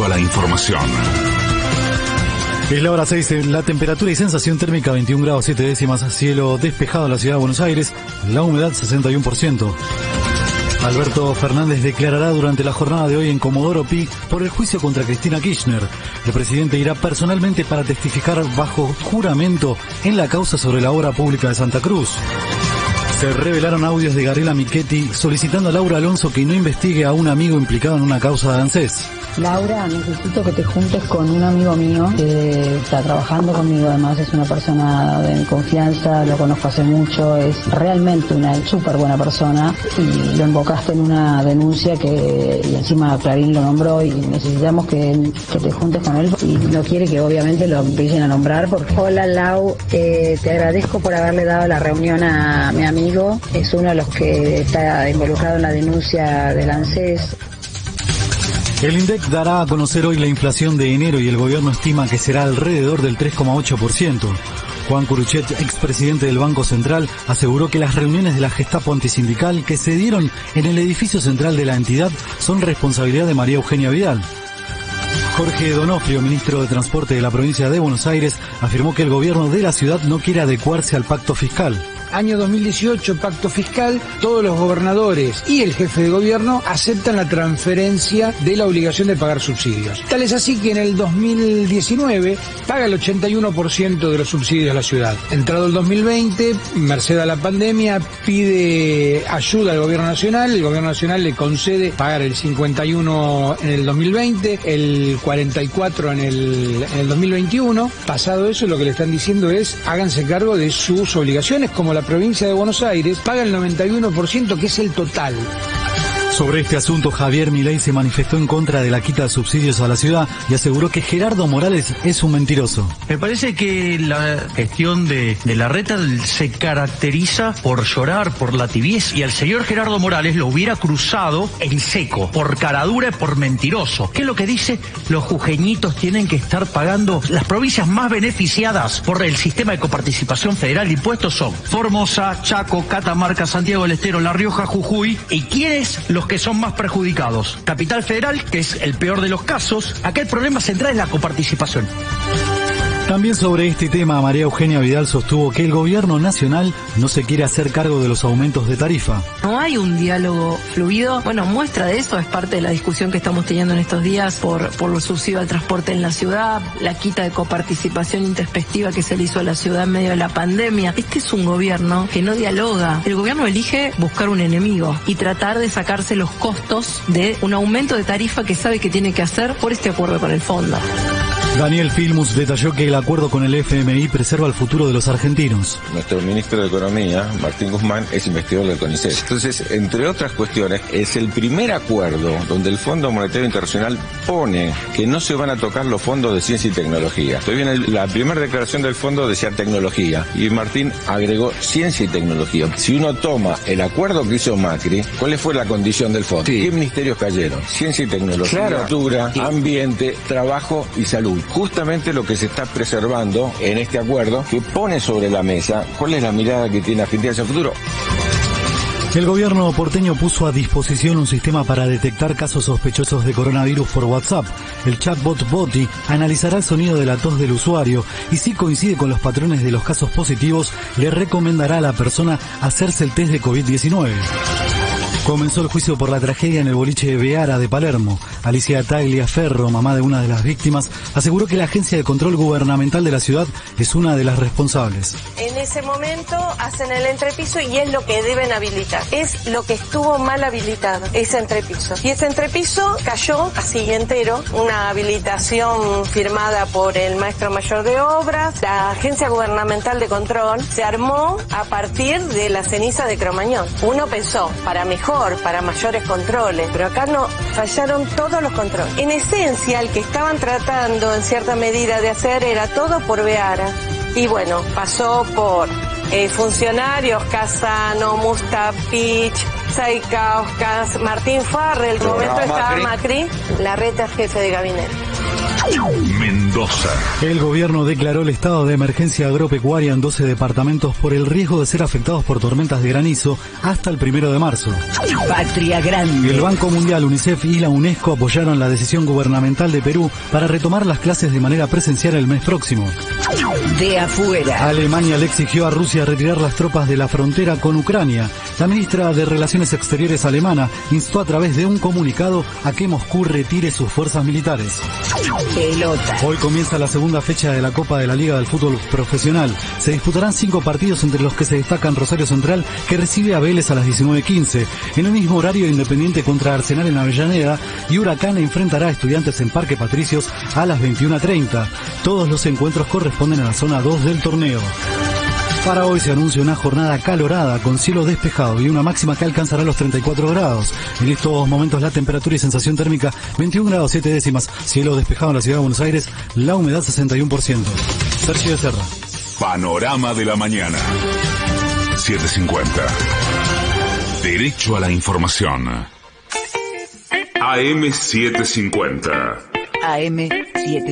a la información. Es la hora 6, la temperatura y sensación térmica 21 grados 7 décimas, cielo despejado en la ciudad de Buenos Aires, la humedad 61%. Alberto Fernández declarará durante la jornada de hoy en Comodoro Pi por el juicio contra Cristina Kirchner. El presidente irá personalmente para testificar bajo juramento en la causa sobre la obra pública de Santa Cruz. Se revelaron audios de Garela Michetti solicitando a Laura Alonso que no investigue a un amigo implicado en una causa de ANSES. Laura, necesito que te juntes con un amigo mío que está trabajando conmigo, además es una persona de confianza, lo conozco hace mucho, es realmente una súper buena persona y lo invocaste en una denuncia que encima Clarín lo nombró y necesitamos que, que te juntes con él y no quiere que obviamente lo empiecen a nombrar. Porque... Hola Lau, eh, te agradezco por haberle dado la reunión a mi amigo, es uno de los que está involucrado en la denuncia del ANSES. El INDEC dará a conocer hoy la inflación de enero y el gobierno estima que será alrededor del 3,8%. Juan Curuchet, expresidente del Banco Central, aseguró que las reuniones de la Gestapo antisindical que se dieron en el edificio central de la entidad son responsabilidad de María Eugenia Vidal. Jorge Donofrio, ministro de Transporte de la provincia de Buenos Aires, afirmó que el gobierno de la ciudad no quiere adecuarse al pacto fiscal año 2018, pacto fiscal, todos los gobernadores y el jefe de gobierno aceptan la transferencia de la obligación de pagar subsidios. Tal es así que en el 2019 paga el 81% de los subsidios a la ciudad. Entrado el 2020, merced a la pandemia, pide ayuda al gobierno nacional, el gobierno nacional le concede pagar el 51 en el 2020, el 44 en el, en el 2021. Pasado eso, lo que le están diciendo es háganse cargo de sus obligaciones como la provincia de Buenos Aires paga el 91%, que es el total. Sobre este asunto, Javier Milei se manifestó en contra de la quita de subsidios a la ciudad y aseguró que Gerardo Morales es un mentiroso. Me parece que la gestión de, de la reta se caracteriza por llorar, por la tibieza, y al señor Gerardo Morales lo hubiera cruzado en seco, por caradura y por mentiroso. ¿Qué es lo que dice? Los jujeñitos tienen que estar pagando las provincias más beneficiadas por el sistema de coparticipación federal de impuestos son Formosa, Chaco, Catamarca, Santiago del Estero, La Rioja, Jujuy. ¿Y quiénes los que son más perjudicados. Capital Federal, que es el peor de los casos. Acá el problema central es la coparticipación. También sobre este tema, María Eugenia Vidal sostuvo que el gobierno nacional no se quiere hacer cargo de los aumentos de tarifa. No hay un diálogo fluido. Bueno, muestra de eso es parte de la discusión que estamos teniendo en estos días por, por los subsidios al transporte en la ciudad, la quita de coparticipación introspectiva que se le hizo a la ciudad en medio de la pandemia. Este es un gobierno que no dialoga. El gobierno elige buscar un enemigo y tratar de sacarse los costos de un aumento de tarifa que sabe que tiene que hacer por este acuerdo con el fondo. Daniel Filmus detalló que el acuerdo con el FMI preserva el futuro de los argentinos. Nuestro ministro de Economía, Martín Guzmán, es investigador del CONICET. Entonces, entre otras cuestiones, es el primer acuerdo donde el Fondo Monetario Internacional pone que no se van a tocar los fondos de ciencia y tecnología. Estoy viene la primera declaración del fondo decía tecnología y Martín agregó ciencia y tecnología. Si uno toma el acuerdo que hizo Macri, ¿cuál fue la condición del fondo? ¿Qué ministerios cayeron? Ciencia y tecnología, cultura, ambiente, trabajo y salud justamente lo que se está preservando en este acuerdo que pone sobre la mesa cuál es la mirada que tiene Argentina hacia el futuro. El gobierno porteño puso a disposición un sistema para detectar casos sospechosos de coronavirus por WhatsApp. El chatbot Boti analizará el sonido de la tos del usuario y si coincide con los patrones de los casos positivos, le recomendará a la persona hacerse el test de COVID-19. Comenzó el juicio por la tragedia en el boliche de Beara de Palermo. Alicia Tagliaferro, mamá de una de las víctimas, aseguró que la Agencia de Control Gubernamental de la ciudad es una de las responsables. En ese momento hacen el entrepiso y es lo que deben habilitar. Es lo que estuvo mal habilitado, ese entrepiso. Y ese entrepiso cayó así entero, una habilitación firmada por el maestro mayor de obras. La Agencia Gubernamental de Control se armó a partir de la ceniza de Cromañón. Uno pensó, para mejor para mayores controles, pero acá no fallaron todos los controles. En esencia, el que estaban tratando en cierta medida de hacer era todo por Beara. Y bueno, pasó por eh, funcionarios, Casano, Mustapich, Saikauskas, Martín Farrell, el momento estaba Macri, la reta jefe de gabinete. Mendoza. El gobierno declaró el estado de emergencia agropecuaria en 12 departamentos por el riesgo de ser afectados por tormentas de granizo hasta el primero de marzo. Patria Grande. El Banco Mundial, UNICEF y la UNESCO apoyaron la decisión gubernamental de Perú para retomar las clases de manera presencial el mes próximo. De afuera. Alemania le exigió a Rusia retirar las tropas de la frontera con Ucrania. La ministra de Relaciones Exteriores alemana instó a través de un comunicado a que Moscú retire sus fuerzas militares. Hoy comienza la segunda fecha de la Copa de la Liga del Fútbol Profesional. Se disputarán cinco partidos entre los que se destacan Rosario Central, que recibe a Vélez a las 19.15. En el mismo horario, Independiente contra Arsenal en Avellaneda y Huracán enfrentará a Estudiantes en Parque Patricios a las 21.30. Todos los encuentros corresponden a la zona 2 del torneo. Para hoy se anuncia una jornada calorada con cielo despejado y una máxima que alcanzará los 34 grados. En estos momentos la temperatura y sensación térmica 21 grados 7 décimas. Cielo despejado en la ciudad de Buenos Aires, la humedad 61%. Sergio Becerra. Panorama de la mañana. 750. Derecho a la información. AM750. AM7.